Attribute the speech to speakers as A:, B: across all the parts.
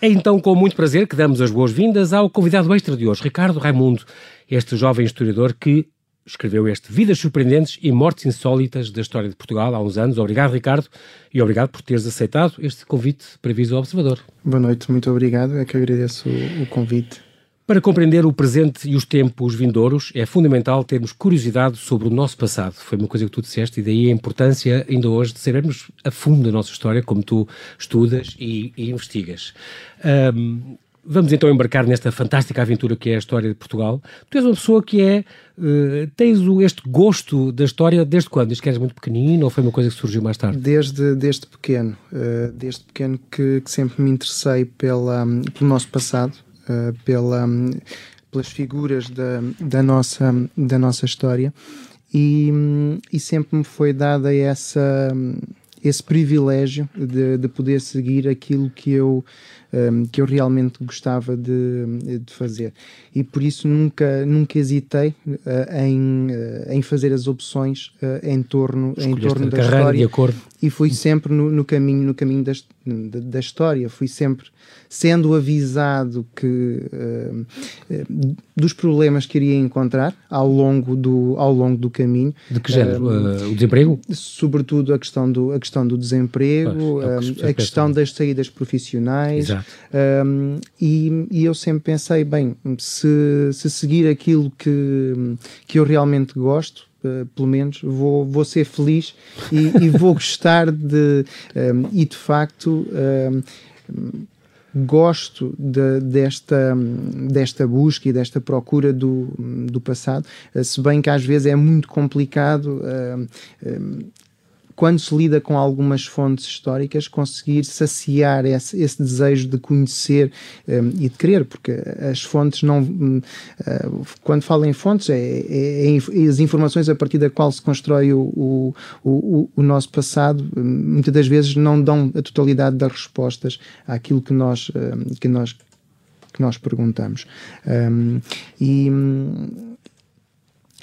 A: É então com muito prazer que damos as boas-vindas ao convidado extra de hoje, Ricardo Raimundo, este jovem historiador que escreveu este Vidas Surpreendentes e Mortes Insólitas da História de Portugal há uns anos. Obrigado, Ricardo, e obrigado por teres aceitado este convite para Viso Observador.
B: Boa noite, muito obrigado. É que agradeço o, o convite.
A: Para compreender o presente e os tempos vindouros, é fundamental termos curiosidade sobre o nosso passado. Foi uma coisa que tu disseste, e daí a importância, ainda hoje, de sabermos a fundo a nossa história, como tu estudas e, e investigas. Um, vamos então embarcar nesta fantástica aventura que é a história de Portugal. Tu és uma pessoa que é. Uh, tens este gosto da história desde quando? Desde que eras muito pequenino ou foi uma coisa que surgiu mais tarde?
B: Desde, desde pequeno. Uh, desde pequeno que, que, sempre me interessei pela, pelo nosso passado uh, pela, um, pelas figuras da, da, nossa, da nossa história. E, um, e sempre me foi dada essa, esse privilégio de, de poder seguir aquilo que eu um, que eu realmente gostava de, de, fazer. E por isso nunca, nunca hesitei uh, em, uh, em fazer as opções uh, em torno, em torno da história.
A: De acordo.
B: E fui sempre no, no caminho, no caminho da, da, da, história, fui sempre sendo avisado que dos problemas que iria encontrar ao longo do, ao longo do caminho.
A: De que género? o desemprego?
B: Sobretudo a questão do, a questão do desemprego, pois, é a questão das saídas profissionais, um, e, e, eu sempre pensei, bem, se, se seguir aquilo que, que eu realmente gosto, uh, pelo menos vou, vou ser feliz e, e vou gostar de. Um, e de facto. Um, gosto de, desta, desta busca e desta procura do, do passado, se bem que às vezes é muito complicado uh, uh, quando se lida com algumas fontes históricas, conseguir saciar esse, esse desejo de conhecer um, e de querer, porque as fontes não. Um, uh, quando falo em fontes, é, é, é, as informações a partir da qual se constrói o, o, o, o nosso passado, hum, muitas das vezes não dão a totalidade das respostas àquilo que nós, um, que nós, que nós perguntamos. Um, e hum,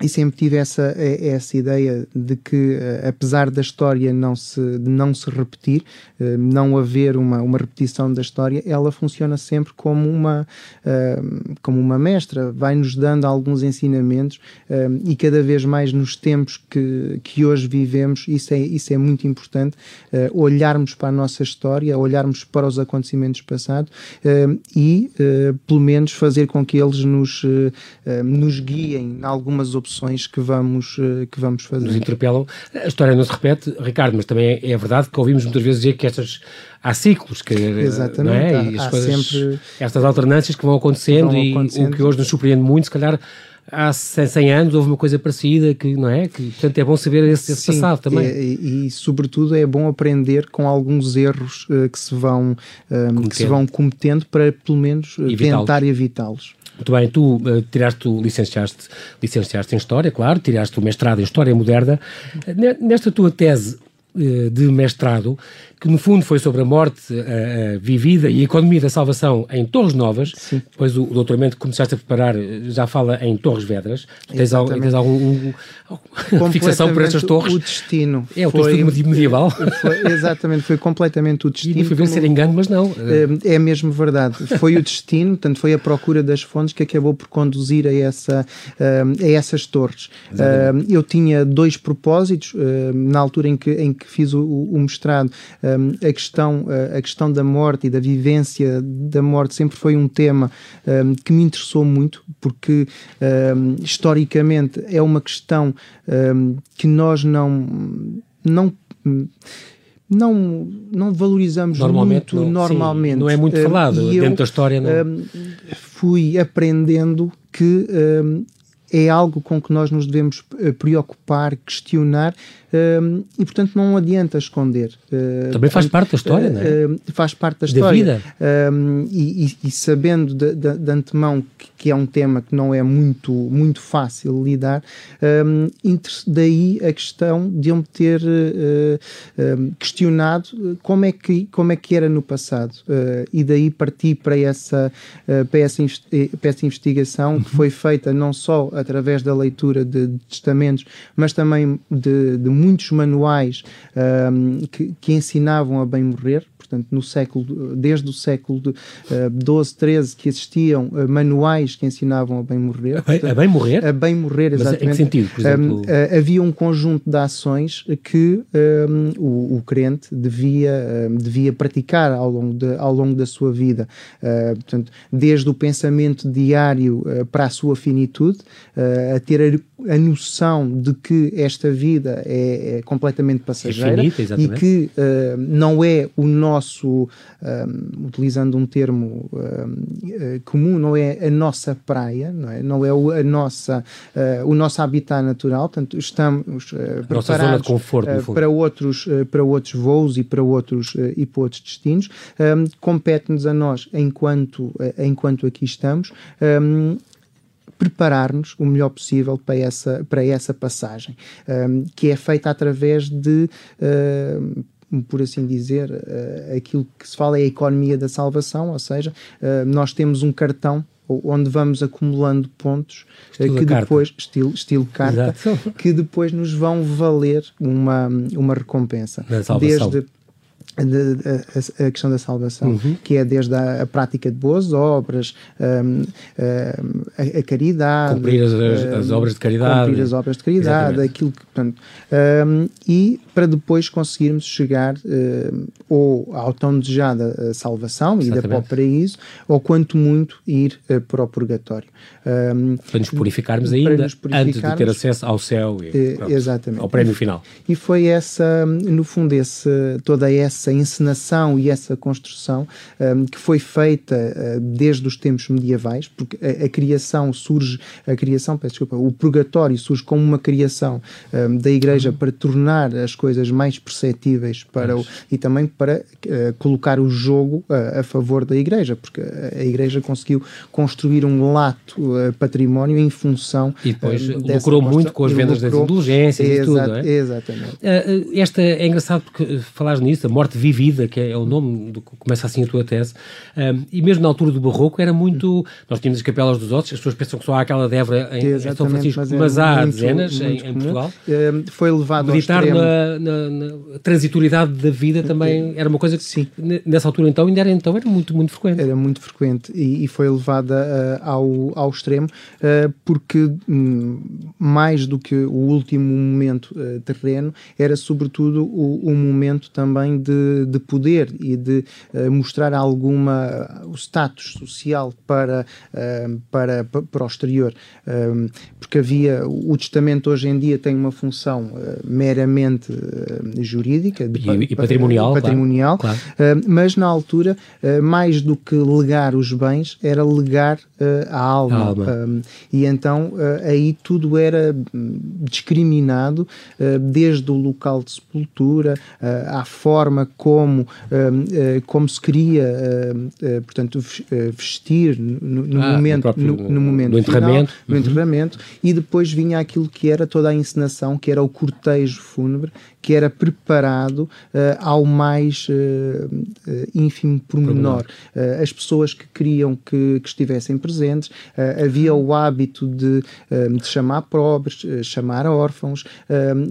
B: e sempre tive essa, essa ideia de que, eh, apesar da história não se, de não se repetir, eh, não haver uma, uma repetição da história, ela funciona sempre como uma, eh, como uma mestra, vai-nos dando alguns ensinamentos e cada vez mais nos tempos que, que hoje vivemos, isso é, isso é muito importante, olharmos para a nossa história, olharmos para os acontecimentos passados e, pelo menos, fazer com que eles nos, nos guiem em algumas opções opções que vamos, eh, que vamos fazer.
A: Nos interpelam. A história não se repete, Ricardo, mas também é, verdade que ouvimos muitas vezes dizer que estas há ciclos, que,
B: Exatamente,
A: não é? e as coisas, sempre... estas alternâncias que vão acontecendo, vão acontecendo. e o que hoje nos surpreende muito, se calhar há 100 anos houve uma coisa parecida que não é que portanto é bom saber esse, esse Sim, passado também
B: é, e, sobretudo é bom aprender com alguns erros uh, que se vão um, que se vão cometendo para pelo menos tentar evitá-los
A: muito bem, tu uh, tiraste, licenciaste, licenciaste em História, claro, tiraste o mestrado em História Moderna. Nesta tua tese uh, de mestrado, que no fundo foi sobre a morte uh, vivida e a economia da salvação em Torres Novas. Sim. Depois o, o doutoramento que começaste a preparar eh, já fala em Torres Vedras. Tens, al, tens algum um, um, fixação por estas torres?
B: O destino.
A: É, o teu estudo medieval.
B: Foi, exatamente, foi completamente o destino.
A: E foi ver ser engano, mas não.
B: É mesmo verdade. Foi o destino, portanto, foi a procura das fontes que acabou por conduzir a, essa, a essas torres. Exatamente. Eu tinha dois propósitos na altura em que, em que fiz o, o mestrado a, questão, a questão da morte e da vivência da morte sempre foi um tema que me interessou muito, porque historicamente é uma questão que nós não. não não, não valorizamos
A: normalmente,
B: muito
A: não,
B: normalmente.
A: Sim, não é muito falado uh, dentro eu, da história. Não.
B: fui aprendendo que é algo com que nós nos devemos eh, preocupar, questionar um, e, portanto, não adianta esconder.
A: Uh, Também faz parte da história, uh, não é? Uh,
B: faz parte da,
A: da
B: história.
A: Vida.
B: Um, e, e, sabendo de, de, de antemão que, que, é um tema que não é muito, muito fácil lidar, um, daí a questão de eu me ter questionado como é, que, como é que era no passado. e daí parti para essa, para essa, para essa investigação uhum. que foi feita não só através da leitura de, de testamentos, mas também de, de muitos manuais um, que, que, ensinavam a bem morrer, portanto, no século, desde o século XII, XIII, que existiam manuais que ensinavam a bem morrer.
A: A bem, a bem morrer?
B: A bem morrer, exatamente.
A: Mas em que sentido, por exemplo?
B: havia um conjunto de ações que um, o, o, crente devia, um, devia praticar ao longo, de, ao longo da sua vida. Uh, portanto, desde o pensamento diário uh, para a sua finitude, uh, a ter a, a, noção de que esta vida é, é completamente passageira
A: é finita,
B: e que não é o nosso, um, utilizando um termo comum, não é a nossa praia, não é, não é a nossa, o nosso habitat natural, portanto, estamos preparados
A: conforto,
B: para, outros, para outros voos e para outros, e para outros destinos. Compete-nos a nós, enquanto, enquanto aqui estamos, um, preparar-nos o melhor possível para essa, para essa passagem, um, que é feita através de. Uh, por assim dizer, uh, aquilo que se fala é a economia da salvação, ou seja, uh, nós temos um cartão onde vamos acumulando pontos
A: estilo
B: que
A: carta.
B: depois estilo, estilo carta
A: Exato.
B: que depois nos vão valer uma, uma recompensa desde a, a, questão da salvação,
A: uhum.
B: que é desde a, a, prática de boas obras, um, um, a, a, caridade,
A: cumprir as, as, obras de caridade,
B: cumprir as obras de caridade, aquilo que, portanto, um, e para depois conseguirmos chegar ou à tão desejada salvação, ir para o paraíso, ou quanto muito ir uh, para o purgatório.
A: para nos purificarmos ainda nos purificarmos, antes de ter acesso ao céu e
B: pronto, exatamente.
A: ao prémio final.
B: E foi essa, no fundo, esse, toda essa essa encenação e essa construção um, que foi feita uh, desde os tempos medievais, porque a, a, criação surge, a criação, peço desculpa, o purgatório surge como uma criação um, da Igreja uhum. para tornar as coisas mais perceptíveis para o, e também para uh, colocar o jogo uh, a favor da Igreja, porque a Igreja conseguiu construir um lato património em função
A: e depois lucrou muito com as vendas lucrou, das indulgências e tudo, não é?
B: Exatamente.
A: esta é engraçado porque falares nisso, a morte morte vivida, que é o nome do que começa assim a tua tese, um, e mesmo na altura do Barroco era muito. Nós tínhamos as capelas dos outros, as pessoas pensam que só há aquela de Évora em, em São Francisco, mas, mas há muito, dezenas muito em, em, Portugal.
B: foi levado
A: Meditar ao na, na, na, transitoriedade da vida também era uma coisa que Sim. nessa altura então ainda era, então, era muito, muito frequente.
B: Era muito frequente e, e foi levada uh, ao, ao extremo uh, porque um, mais do que o último momento uh, terreno era sobretudo o, o momento também de de, poder e de uh, mostrar alguma o status social para, uh, para, para o exterior, um, porque havia o testamento hoje em dia tem uma função meramente jurídica
A: de, e, e, patrimonial,
B: patrimonial
A: claro, claro.
B: mas na altura mais do que legar os bens era legar a alma, a alma. Um, e então aí tudo era hum, discriminado desde o local de sepultura à forma como, uh, uh, como se queria, uh, portanto, vestir no, no
A: ah,
B: momento,
A: no, próprio,
B: no, no, momento
A: no enterramento,
B: final, no enterramento, e depois vinha aquilo que era toda a encenação, que era o cortejo fúnebre, que era preparado uh, ao mais uh, uh, ínfimo pormenor. as pessoas que queriam que, que estivessem presentes, havia o hábito de, de chamar pobres, chamar órfãos,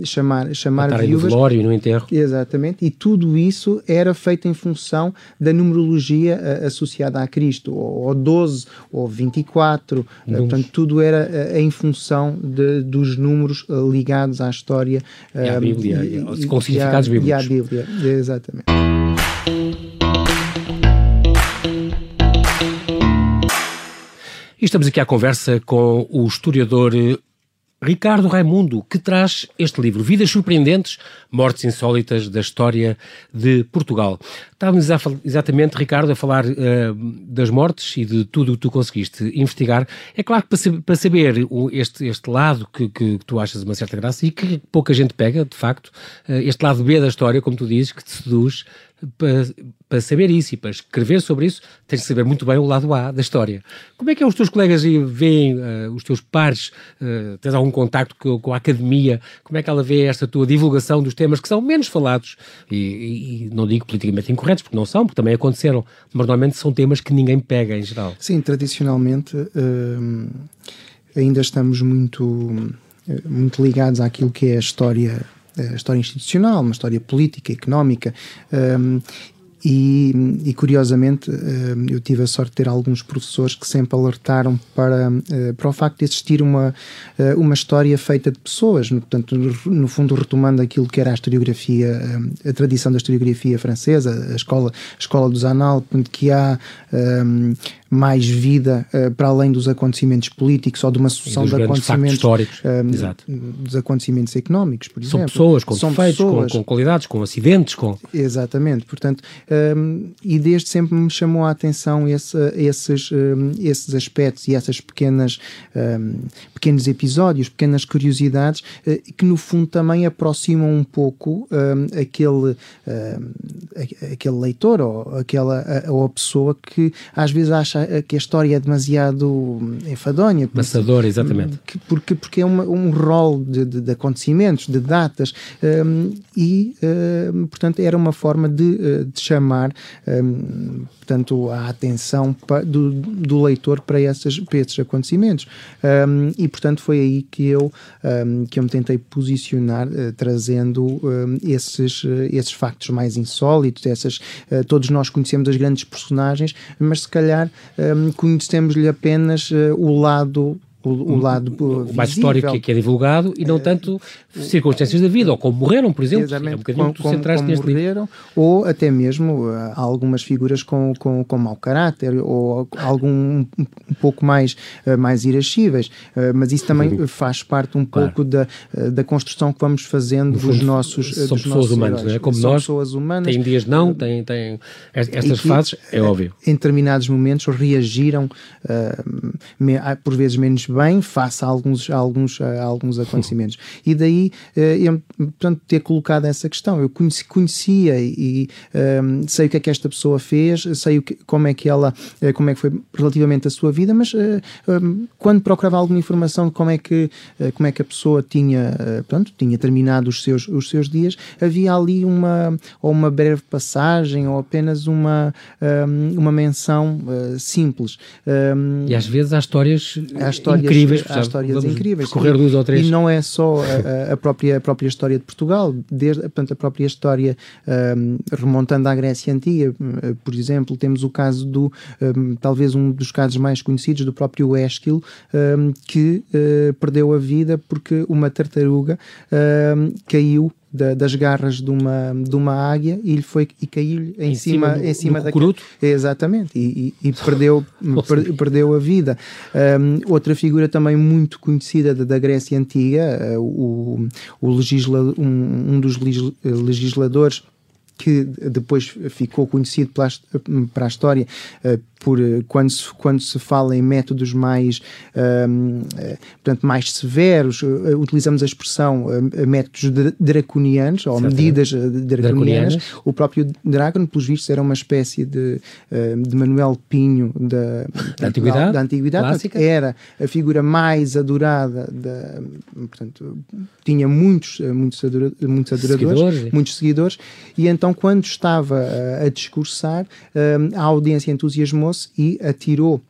B: chamar, chamar viúvas.
A: No velório, no enterro.
B: Exatamente, e tudo isso era feito em função da numerologia associada a Cristo, ou, ou 12, ou 24, portanto, tudo era em função de, dos números ligados à história.
A: E à Bíblia, com significados bíblicos.
B: E a Bíblia, exatamente.
A: E estamos aqui à conversa com o historiador Ricardo Raimundo, que traz este livro, Vidas Surpreendentes, Mortes Insólitas da História de Portugal. Estávamos exatamente, Ricardo, a falar uh, das mortes e de tudo o que tu conseguiste investigar. É claro que para, saber este, este lado que, que, tu achas uma certa graça e que pouca gente pega, de facto, uh, este lado B da história, como tu dizes, que te seduz, para, para, saber isso e para escrever sobre isso, tens de saber muito bem o lado A da história. Como é que é os teus colegas veem, uh, os teus pares, uh, tens algum contacto com, com, a academia, como é que ela vê esta tua divulgação dos temas que são menos falados, e, e, não digo politicamente incorretos, porque não são, porque também aconteceram, mas normalmente são temas que ninguém pega em geral.
B: Sim, tradicionalmente uh, ainda estamos muito, muito ligados àquilo que é a história a história institucional, uma história política, económica. Um, e, e, curiosamente eu tive a sorte de ter alguns professores que sempre alertaram para, para o facto de existir uma, uma história feita de pessoas, portanto, no fundo retomando aquilo que era a historiografia, a tradição da historiografia francesa, a escola, a escola dos Anal, que há mais vida uh, para além dos acontecimentos políticos ou de uma sucessão de acontecimentos
A: históricos,
B: um, dos acontecimentos económicos, por
A: São
B: exemplo.
A: pessoas São defeitos, pessoas. Com, com, qualidades, com acidentes, com...
B: Exatamente, portanto, um, e desde sempre me chamou a atenção esse, esses, um, esses aspectos e essas pequenas, pequenos episódios, pequenas curiosidades, uh, que no fundo também aproximam um pouco aquele, aquele leitor ou aquela ou a pessoa que às vezes acha que a história é demasiado enfadonha.
A: Maçadora, exatamente.
B: Porque, porque é uma, um rol de, de, de, acontecimentos, de datas, um, e, um, portanto, era uma forma de, eh, de chamar um, portanto, a atenção do, do leitor para, essas, para esses acontecimentos. Um, e, portanto, foi aí que eu, que eu me tentei posicionar, uh, trazendo esses, uh, esses factos mais insólitos, essas, todos nós conhecemos as grandes personagens, mas se calhar conhecemos-lhe apenas o lado o, o lado
A: o mais histórico que, que é divulgado e não tanto circunstâncias da vida, ou como morreram, por exemplo.
B: Exatamente, é um bocadinho como, como, como neste morreram, livro. ou até mesmo uh, algumas figuras com, com, com mau caráter, ou algum um, um pouco mais, uh, mais irascíveis. Uh, mas isso também faz parte um claro. pouco da, da construção que vamos fazendo no dos fundo, nossos
A: São
B: dos
A: pessoas
B: nossos
A: humanas, não é? Como
B: são
A: nós,
B: pessoas humanas.
A: Tem dias não, tem, tem estas que, fases, é óbvio.
B: Em determinados momentos reagiram, por vezes menos bem, face a alguns, a alguns, a alguns acontecimentos. E daí eh, eu, portanto, ter colocado essa questão. Eu conheci, conhecia e um, ehm, sei o que é que esta pessoa fez, sei o que, como é que ela, eh, como é que foi relativamente a sua vida, mas um, ehm, quando procurava alguma informação de como é que, como é que a pessoa tinha, pronto, tinha terminado os seus, os seus dias, havia ali uma, ou uma breve passagem ou apenas uma, um, ehm, uma menção simples.
A: e às vezes há histórias, há histórias incríveis
B: há histórias
A: Vamos
B: incríveis.
A: Correr duas ou três.
B: E não é só a, a, própria, a própria história de Portugal, desde portanto, a própria história um, remontando à Grécia Antiga, hum, por exemplo, temos o caso do, um, talvez um dos casos mais conhecidos, do próprio Esquilo, um, que uh, perdeu a vida porque uma tartaruga hum, caiu da, das garras de uma, de uma águia e, ele foi, e caiu em, em cima, cima do, em cima da Exatamente, e, e, e perdeu, per, perdeu a vida. Um, outra figura também muito conhecida da, da Grécia Antiga, uh, o, o legisla, um, um dos legisladores que depois ficou conhecido para a história uh, por eh, quando se, quando se fala em métodos mais, um, eh, portanto, mais severos, uh, utilizamos a expressão métodos draconianos ou medidas draconianas. draconianas. O próprio Dragon, pelos vistos, era uma espécie de, de Manuel Pinho da,
A: da antiguidade,
B: da antiguidade portanto, era a figura mais adorada, da, portanto, tinha muitos, muitos, adora, muitos adoradores, seguidores. muitos seguidores, e então quando estava a discursar, a audiência entusiasmou e atirou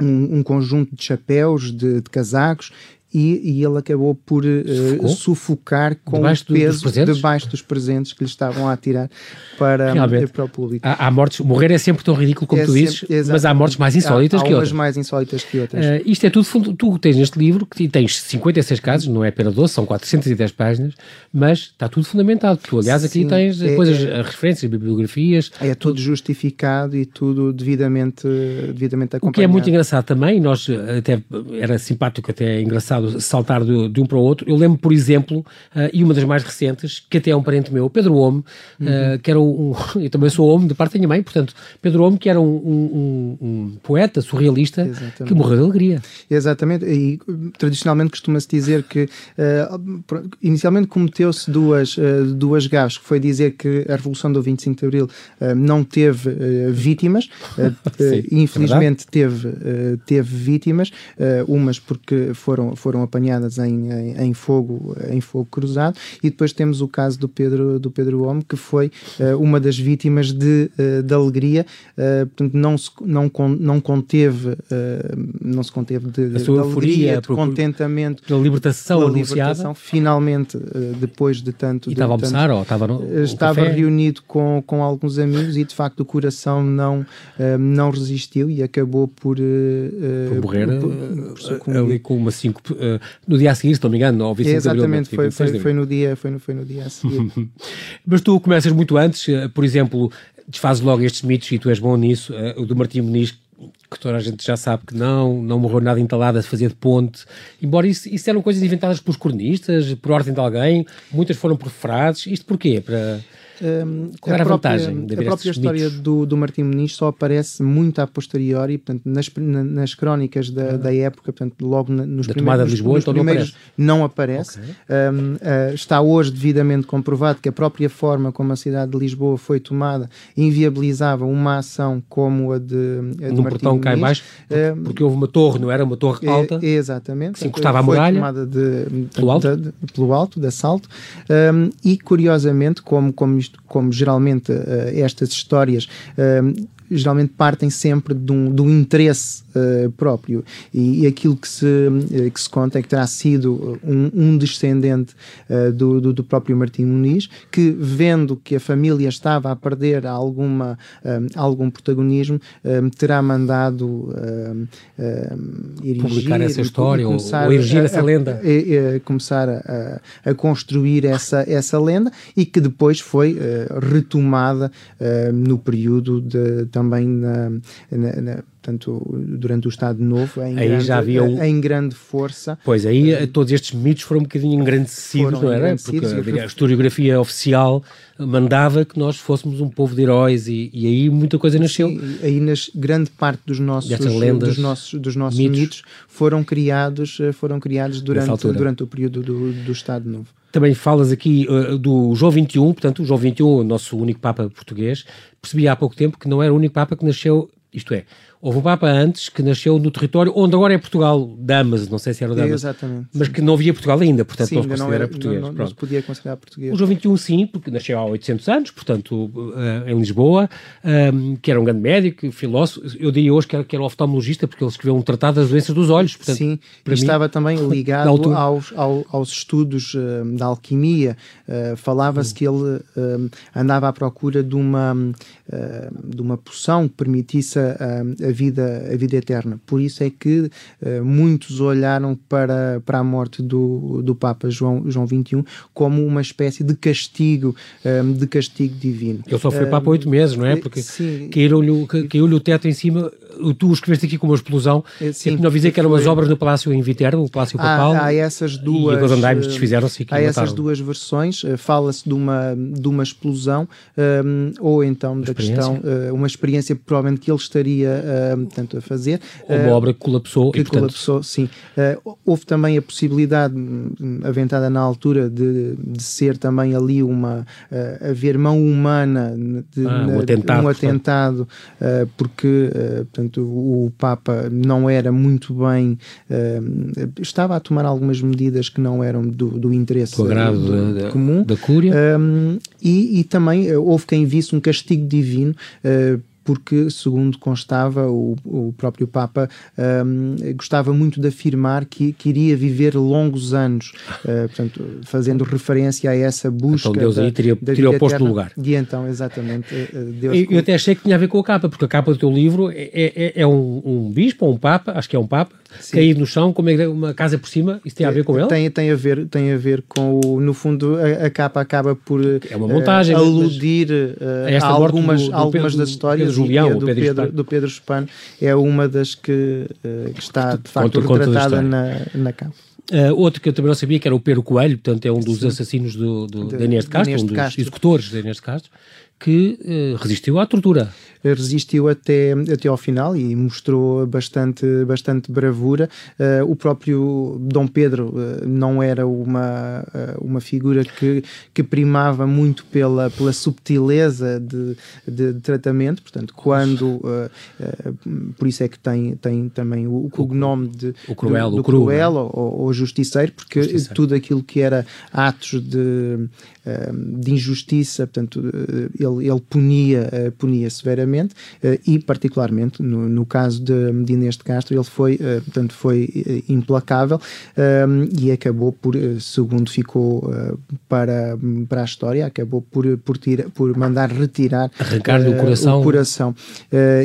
B: um, um, conjunto de chapéus, de, de casacos e, e ele acabou por uh, sufocar com debaixo o peso dos debaixo dos presentes que lhe estavam a atirar para, para o público.
A: Há, há, mortes, morrer é sempre tão ridículo como é tu dizes, mas há mortes mais insólitas há,
B: que
A: outras.
B: mais insólitas que outras.
A: Uh, isto é tudo, tu tens neste livro, que tens 56 casos, não é apenas 12, são 410 páginas, mas está tudo fundamentado. Tu, aliás, aqui Sim, tens é, coisas, é, referências, bibliografias.
B: É tudo, tudo justificado e tudo devidamente, devidamente acompanhado.
A: O que é muito engraçado também, nós até era simpático, até engraçado saltar de, de, um para o outro. Eu lembro, por exemplo, uh, e uma das mais recentes, que até é um parente meu, Pedro Homme, uh, uhum. que era um, um, Eu também sou homem de parte da minha mãe, portanto, Pedro Homme, que era um, um, um poeta surrealista Exatamente. que morreu de alegria.
B: Exatamente, e tradicionalmente costuma-se dizer que uh, inicialmente cometeu-se duas, duas gafes, que foi dizer que a Revolução do 25 de Abril não teve vítimas, Sim, infelizmente é teve, teve vítimas, umas porque foram, foram foram apanhadas em, em, em, fogo, em fogo cruzado, e depois temos o caso do Pedro, do Pedro Homo, que foi uma das vítimas de, de alegria, portanto, não, se, não, não conteve, não se conteve de,
A: de, de alegria,
B: de contentamento,
A: pela libertação anunciada.
B: finalmente, depois de tanto.
A: E estava a almoçar ou estava no,
B: Estava reunido com, com alguns amigos e de facto o coração não, não resistiu e acabou por,
A: por morrer por, por ali com uma 5 no dia a seguir, se não me engano, ao 25
B: Exatamente, de abril, foi, foi, foi, no dia, foi, no, foi no dia a seguir.
A: Mas tu começas muito antes, por exemplo, desfazes logo estes mitos e tu és bom nisso, o do Martim Muniz que toda a gente já sabe que não, não morreu nada entalado a fazer de ponte, embora isso, isso eram coisas inventadas pelos cronistas, por ordem de alguém, muitas foram por frases, isto porquê? Para um, era a, própria, vantagem
B: A própria história do, do Martim Muniz só aparece muito a posteriori, portanto, nas, nas crónicas da, ah. da época, portanto, logo nos
A: da primeiros, de Lisboa,
B: nos
A: então
B: primeiros não aparece. Não aparece. Okay. Um, uh, está hoje devidamente comprovado que a própria forma como a cidade de Lisboa foi tomada inviabilizava uma ação como a de, a de
A: Num portão cá embaixo, porque, um, porque, houve uma torre, não era uma torre alta?
B: É, exatamente.
A: Que se encostava à muralha?
B: tomada de,
A: pelo alto?
B: De, pelo alto, de assalto. e, curiosamente, como, como isto como geralmente uh, estas histórias uh, geralmente partem sempre de um, de um interesse uh, próprio. E, e, aquilo que se, uh, que se conta é que terá sido um, um descendente uh, do, do, do, próprio Martim Muniz que vendo que a família estava a perder alguma, algum protagonismo terá mandado
A: erigir, publicar essa história ou, ou erigir a, essa lenda.
B: a, a, começar a, a, construir essa, essa lenda e que depois foi retomada no período de, de também na, na, na portanto, durante o Estado Novo, em,
A: aí
B: grande,
A: já havia um...
B: em grande força.
A: Pois, aí uh, todos estes mitos foram um bocadinho engrandecidos, não era? Porque a, a historiografia oficial mandava que nós fôssemos um povo de heróis e, e aí muita coisa nasceu.
B: Aí nas grande parte dos nossos, lendas, dos nossos, dos nossos mitos. mitos. foram criados, eh, foram criados durante, durante o período do, do Estado Novo.
A: Também falas aqui uh, do João XXI, portanto, o João XXI, o nosso único Papa português, percebi há pouco tempo que não era o único Papa que nasceu, isto é, Houve um Papa antes que nasceu no território onde agora é Portugal, Damas, não sei se era Damas,
B: Exatamente.
A: mas que não havia Portugal ainda, portanto sim, não se considera não era, português.
B: Não, não, se podia considerar português.
A: O João XXI sim, porque nasceu há 800 anos, portanto uh, em Lisboa, um, que era um grande médico, filósofo, eu diria hoje que era, que era oftalmologista, porque ele escreveu um tratado das doenças dos olhos. Portanto,
B: sim, e estava também ligado aos, aos, aos, estudos uh, da alquimia, uh, falava-se hum. que ele andava à procura de uma, de uma poção que permitisse a, a vida, a vida eterna. Por isso é que uh, muitos olharam para, para a morte do, do Papa João, João XXI como uma espécie de castigo, um, eh, de castigo divino.
A: Ele só foi Papa oito meses, não é? Porque caiu-lhe caiu o teto em cima tu escreveste aqui com uma explosão. Sim, não dizer que eram as obras no Palácio em Viterbo, o Palácio Papal.
B: Há, há essas duas.
A: E os andaimes desfizeram-se
B: Há essas duas versões. Fala-se de uma, de uma explosão um, ou então da questão, uma experiência provavelmente que ele estaria uh, portanto, a fazer.
A: Uma uh, obra que colapsou.
B: Que
A: e, portanto...
B: colapsou, sim. Uh, houve também a possibilidade, hum, aventada na altura, de, de ser também ali uma. Haver mão humana, de,
A: ah, um atentado,
B: um atentado porque portanto, o Papa não era muito bem. estava a tomar algumas medidas que não eram do, do interesse
A: do agrado da,
B: comum.
A: Da Cúria.
B: Um, e, e, também houve quem visse um castigo divino uh, porque, segundo constava, o, o próprio Papa um, gostava muito de afirmar que, que iria viver longos anos, uh, portanto, fazendo referência a essa busca.
A: Então Deus da, aí teria, da teria o posto no lugar.
B: E então, exatamente. Uh, Deus
A: eu, eu até achei que tinha a ver com a capa, porque a capa do teu livro é, é, é um, um bispo ou um Papa, acho que é um Papa, Sim. caído no chão, com uma casa por cima, isso tem a ver com ele?
B: Tem, tem, a, ver, tem a ver com o. No fundo, a, a capa acaba por.
A: É uma montagem.
B: Uh, aludir uh, a algumas, do, do algumas das histórias
A: Julião,
B: do, Pedro, Pedro, do Pedro Spano é uma das que, uh, que está de facto retratada na, na capa.
A: Uh, outro que eu também não sabia que era o Pedro Coelho, portanto é um dos Sim. assassinos do, do, de, de Inês de Castro, um dos Castro. executores de Inês de Castro, que uh, resistiu à tortura
B: resistiu até, até ao final e mostrou bastante, bastante bravura. Uh, o próprio Dom Pedro não era uma, uma figura que, que primava muito pela, pela subtileza de, de, de tratamento, portanto, quando por isso é que tem, tem também o, o cognome de,
A: o cruel,
B: do, do
A: o cru,
B: cruel ou, ou, justiceiro, porque justiceiro. tudo aquilo que era atos de, de injustiça, portanto, ele, ele punia, punia severamente e, particularmente, no, no caso de, de Inês de Castro, ele foi, portanto, foi implacável e acabou por, segundo ficou para, para a história, acabou por, por, tira, por mandar retirar
A: arrancar o coração,
B: o coração.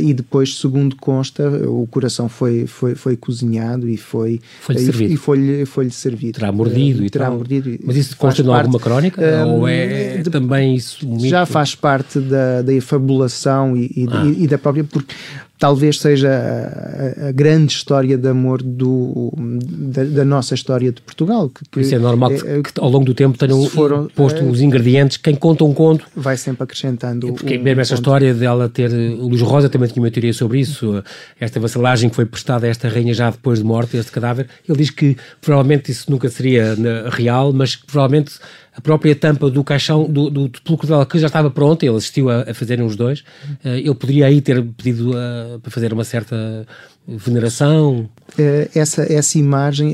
B: e depois, segundo consta, o coração foi, foi, foi cozinhado e foi
A: foi-lhe servido.
B: E foi-lhe foi servido.
A: Terá mordido uh, e terá tal. mordido. Mas isso consta em alguma crónica? Um, ou é de, também isso
B: um Já faz parte da, da efabulação e, e, ah. e, e da própria. Porque talvez seja a, a, grande história de amor do, da, da nossa história de Portugal.
A: Que, que Isso é normal que, é, que, ao longo do tempo tenham foram, posto é, os ingredientes. Quem conta um conto
B: vai sempre acrescentando.
A: Porque um, mesmo essa história dela ter. O Luís Rosa também tinha uma teoria sobre isso. Esta vassalagem que foi prestada a esta rainha já depois de morte, este cadáver. Ele diz que provavelmente isso nunca seria real, mas que provavelmente a própria tampa do caixão do, do, do pelo que já estava pronta, ele assistiu a, a fazerem os dois, uh, ele poderia aí ter pedido uh, para fazer uma certa veneração.
B: Uh, essa, essa imagem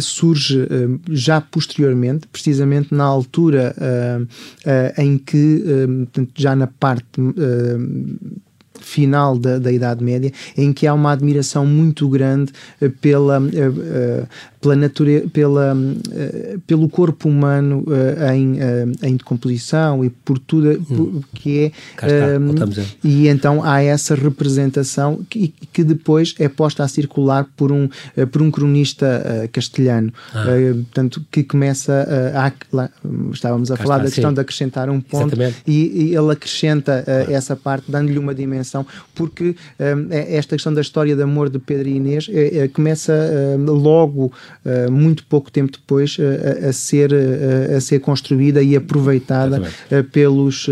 B: surge já posteriormente, precisamente na altura em que, já na parte final da, da Idade Média, em que há uma admiração muito grande pela, pela natureza, pela, uh, pelo corpo humano uh, em, uh, em decomposição e por tudo hum. que é. e então há essa representação que, que depois é posta a circular por um, por um cronista castelhano, ah. portanto, que começa a. Lá, estávamos a Cá falar está, da questão sim. de acrescentar um ponto e, e, ele acrescenta ah. essa parte, dando-lhe uma dimensão, porque é, esta questão da história de amor de Pedro e Inês começa logo uh, muito pouco tempo depois uh, a, ser, uh, a ser construída e aproveitada pelos,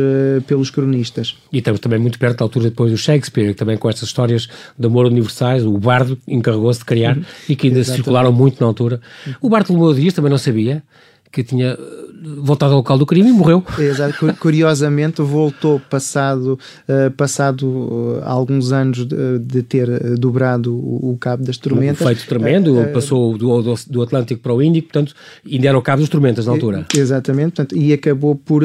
B: pelos cronistas.
A: E estamos também muito perto da altura depois do Shakespeare, também com estas histórias de amor universais, o Bardo encarregou-se de criar uhum. e que ainda Exatamente. circularam muito na altura. O Bartolomeu Dias também não sabia que tinha voltado ao local do crime e morreu.
B: Exato. Curiosamente, voltou passado, uh, passado uh, alguns anos de, de ter uh, dobrado o, o, Cabo das Tormentas.
A: Um feito tremendo, passou do, do, do, Atlântico para o Índico, portanto, ainda era o Cabo das Tormentas na altura.
B: Exatamente, portanto, e acabou por,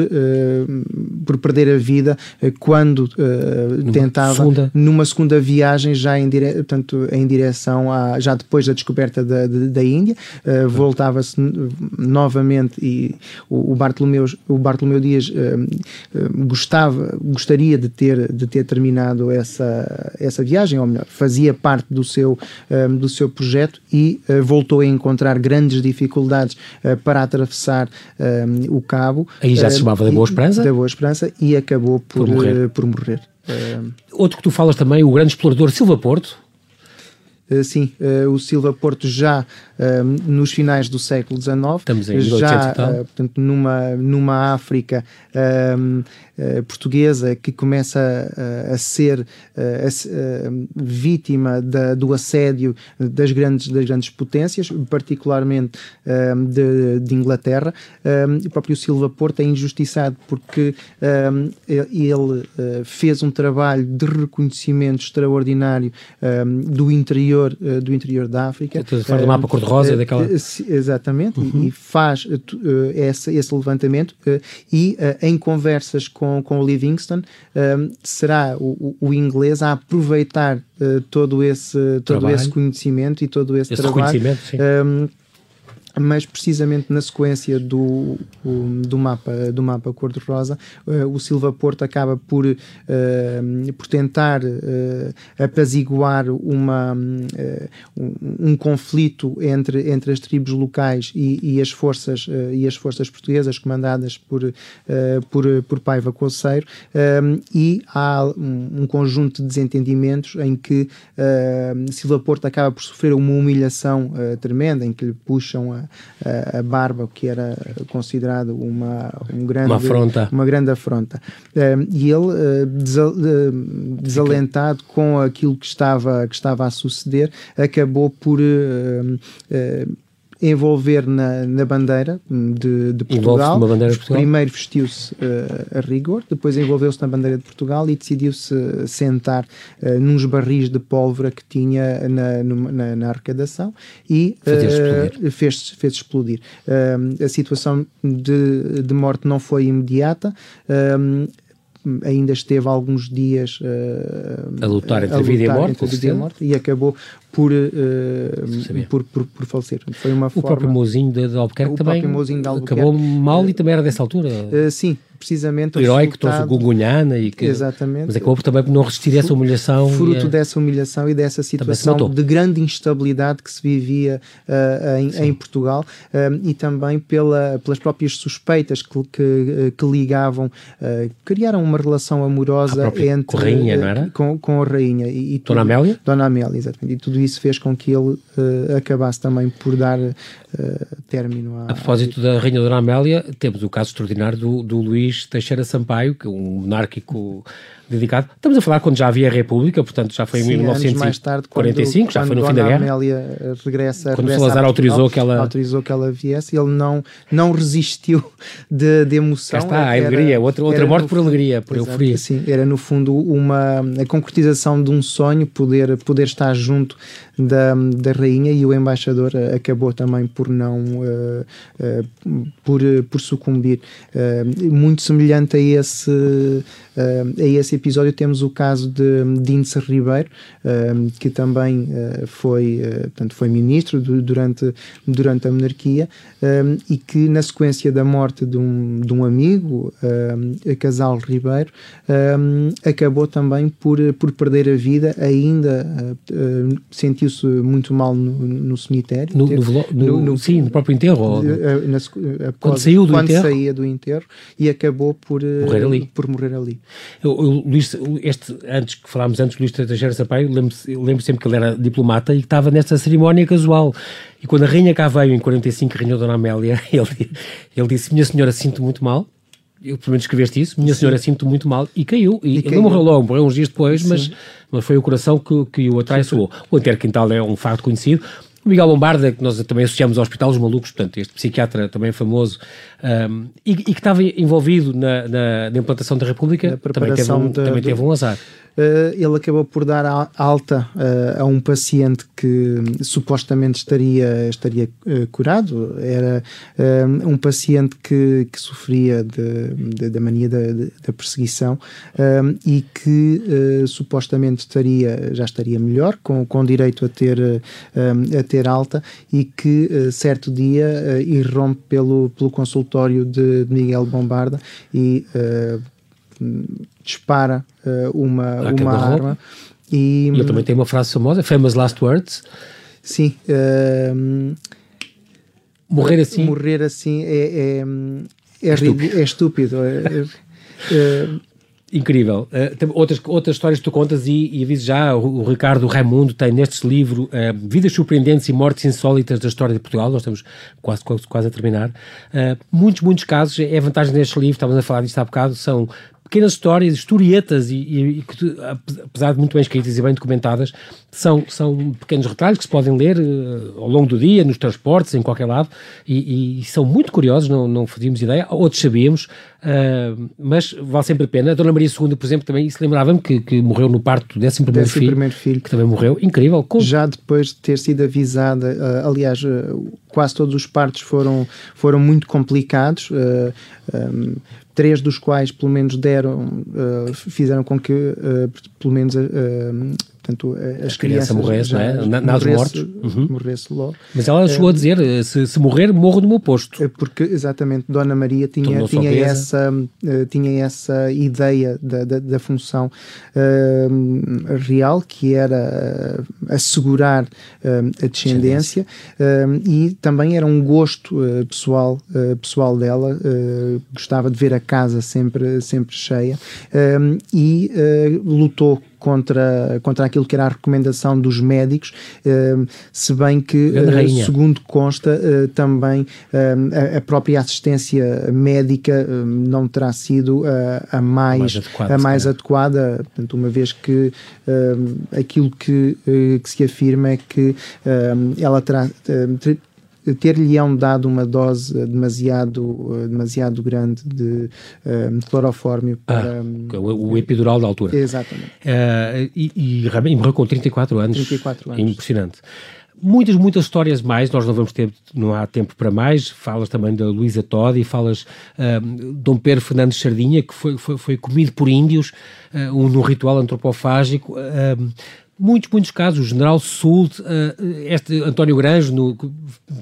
B: por perder a vida quando numa tentava, segunda. numa segunda viagem, já em, dire, portanto, em direção a, já depois da descoberta da, da, da Índia, voltava-se novamente e o, o, Bartolomeu, o Bartolomeu Dias uh, gostava, gostaria de ter, de ter terminado essa, essa viagem, ou melhor, fazia parte do seu, um, do seu projeto e voltou a encontrar grandes dificuldades para atravessar o cabo.
A: Aí já se chamava da Boa Esperança?
B: Da Boa Esperança e acabou por, por morrer. por morrer.
A: Outro que tu falas também, o grande explorador Silva Porto,
B: sim, uh, o Silva Porto já uh, nos finais do século XIX,
A: Estamos em
B: já portanto, numa, numa África portuguesa que começa a, a ser vítima da, do assédio das grandes, das grandes potências, particularmente de, de, Inglaterra. o próprio Silva Porto é injustiçado porque ele fez um trabalho de reconhecimento extraordinário do interior interior, uh, do interior da África.
A: Fora do mapa cor-de-rosa, uh, daquela...
B: Exatamente, uhum. e, e, faz esse, esse levantamento e em conversas com, com o Livingston será o, o, inglês a aproveitar todo, esse, todo esse conhecimento e todo esse,
A: esse
B: trabalho
A: mas
B: precisamente na sequência do, do mapa do mapa cor-de-rosa uh, o Silva Porto acaba por, uh, por tentar uh, apaziguar uma, um, um, conflito entre, entre as tribos locais e, e as forças e as forças portuguesas comandadas por, por, por Paiva Coceiro e há um, um, conjunto de desentendimentos em que Silva Porto acaba por sofrer uma humilhação tremenda em que lhe puxam a, a, barba, que era considerado uma, um grande,
A: uma, afronta.
B: uma grande afronta. e ele, eh, desalentado com aquilo que estava, que estava a suceder, acabou por eh, envolver na, na bandeira de, de Portugal.
A: Bandeira de Portugal.
B: Primeiro vestiu-se uh, a rigor, depois envolveu-se na bandeira de Portugal e decidiu-se sentar uh, nos barris de pólvora que tinha na, na, na arrecadação e uh, fez, fez explodir. a situação de, de morte não foi imediata ainda esteve alguns dias uh,
A: a lutar entre a, vida e a morte,
B: entre vida e, morte e acabou por, uh, por, por, por, falecer. Foi uma
A: o
B: forma...
A: próprio Mozinho de, de Albuquerque também de Albuquerque, acabou mal e também era dessa altura.
B: Uh, sim, precisamente
A: o herói que trouxe o Gungunhana e que
B: exatamente.
A: mas acabou também por não resistir a essa humilhação
B: fruto dessa humilhação e dessa situação de grande instabilidade que se vivia uh, em, em, Portugal uh, e também pela, pelas próprias suspeitas que, que, que ligavam uh, criaram uma relação amorosa entre
A: com a rainha, não era?
B: Com, com a rainha. E, e
A: Dona Amélia?
B: Dona Amélia, exatamente. E tudo isso fez com que ele acabasse também por dar término
A: a... A propósito da rainha Dona Amélia temos o caso extraordinário do, do Luís Teixeira Sampaio, que é um monárquico dedicado. Estamos a falar quando já havia República, portanto já foi em Sim, 1945, quando, já foi no fim da guerra.
B: Amélia regressa,
A: quando
B: regressa
A: Salazar autorizou que ela
B: autorizou que ela viesse, ele não não resistiu de, de emoção.
A: Cá está, a alegria, outra, outra morte por alegria, por exato, euforia.
B: Sim, era no fundo uma a concretização de um sonho, poder poder estar junto da, da rainha e o embaixador acabou também por não uh, uh, por, por sucumbir. Uh, muito semelhante a esse a esse episódio temos o caso de, de Índice Ribeiro, que também uh, foi, uh, portanto, foi ministro do, durante, durante a monarquia um, e que, na sequência da morte de um, de um amigo, um, Casal Ribeiro, um, acabou também por, por perder a vida, ainda uh, sentiu-se muito mal no, no cemitério.
A: No, no, no, no, sim, no próprio enterro? Na, após, quando saiu do
B: quando
A: enterro?
B: saía do enterro e acabou por
A: morrer ali.
B: Por morrer ali.
A: Eu, eu, Luís, este, antes que falámos antes, Luís Teixeira Sampaio, lembro, lembro sempre que ele era diplomata e que estava nessa cerimónia casual. E quando a rainha cá veio em 45, a rainha Dona Amélia, ele, ele disse: Minha senhora, sinto muito mal. Eu, pelo menos escreveste isso, minha senhora, sinto muito mal, e caiu. E, e ele não morreu logo, morreu uns dias depois, mas, mas foi o coração que, que o atraiçoou. O Interquintal é um facto conhecido. O Miguel Lombarda, que nós também associamos ao Hospital dos Malucos, portanto, este psiquiatra também famoso, um, e, e, que estava envolvido na, na, na implantação da República, também teve, um, também teve um azar.
B: Uh, ele acabou por dar alta uh, a um paciente que supostamente estaria, estaria uh, curado. Era um paciente que, que sofria da mania da, da perseguição e que supostamente estaria, já estaria melhor, com, com direito a ter, a ter alta, e que certo dia irrompe pelo, pelo consultório de, de Miguel Bombarda e dispara uh, uma, uma arma.
A: E, ele também tem uma frase famosa, Famous Last Words.
B: Sim. Uh,
A: morrer assim.
B: Morrer assim é, é, é, é estúpido. É estúpido. É,
A: é Incrível. Uh, outras, outras histórias que tu contas e, e aviso já, o, o Ricardo Raimundo tem neste livro uh, Vidas Surpreendentes e Mortes Insólitas da História de Portugal, nós estamos quase, quase, quase a terminar. Uh, muitos, muitos casos, é a vantagem deste livro, estávamos a falar disto há bocado, são pequenas histórias, historietas, e, e, que, apesar de muito bem escritas e bem documentadas, são, são pequenos retalhos que se podem ler uh, ao longo do dia, nos transportes, em qualquer lado, e, e são muito curiosos, não, não fazíamos ideia, outros sabíamos, uh, mas vale sempre a pena. A Dona Maria II, por exemplo, também se lembrava-me que, que morreu no parto do 11 primeiro, filho,
B: primeiro filho, que
A: também morreu, incrível.
B: Com... Já depois de ter sido avisada, uh, aliás, quase todos os partos foram, foram muito complicados, um, três dos quais pelo menos deram, uh, fizeram com que uh, pelo menos uh, Portanto, as
A: a criança morresse, já, não é? Nas mortes.
B: Uhum. Morresse logo.
A: Mas ela chegou a dizer: se, se morrer, morro no meu posto.
B: Porque, exatamente, Dona Maria tinha, tinha, essa, tinha essa ideia da, da, da função uh, real, que era assegurar uh, a descendência, uh, e também era um gosto pessoal, pessoal dela, gostava de ver a casa sempre, sempre cheia, e lutou contra, contra aquilo que era a recomendação dos médicos, eh, se bem que, eh, segundo consta, eh, também a, própria assistência médica não terá sido a, a mais, mais adequada, a mais adequada. Portanto, uma vez que aquilo que, que se afirma é que ela terá ter-lhe-ão dado uma dose demasiado, demasiado grande de, de clorofórmio
A: ah, para. Ah, o, epidural da altura.
B: Exatamente.
A: Uh, e, e, e morreu com 34 anos.
B: 34 anos.
A: Impressionante muitas, muitas histórias mais, nós não vamos ter, não há tempo para mais, falas também da Luísa Todd e falas uh, Dom Pedro Fernandes Sardinha, que foi, foi, foi comido por índios uh, um, num ritual antropofágico, muitos, muitos casos. O general Sult, uh, este António Granjo, no,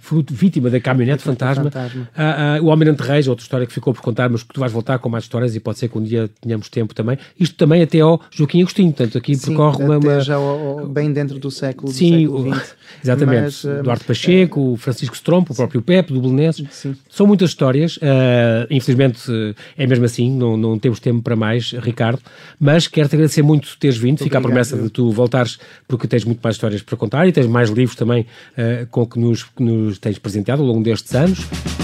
A: fruto, vítima da caminhonete fantasma. fantasma. Uh, uh, o Almirante Reis, outra história que ficou por contar, mas que tu vais voltar com mais histórias e pode ser que um dia tenhamos tempo também. Isto também até ao Joaquim Agostinho, portanto aqui
B: Sim,
A: percorre uma...
B: uma... já bem dentro do século
A: Sim,
B: do século
A: exatamente. Mas, uh, Duarte Pacheco, Francisco Strompo, o próprio Pepe, do Belenenses. São muitas histórias. Infelizmente é mesmo assim, não, não temos tempo para mais, Ricardo, mas quero-te agradecer muito teres vindo. Fica a promessa de tu porque tens muito mais histórias para contar e tens mais livros também uh, com que nos, nos tens presenteado ao longo destes anos.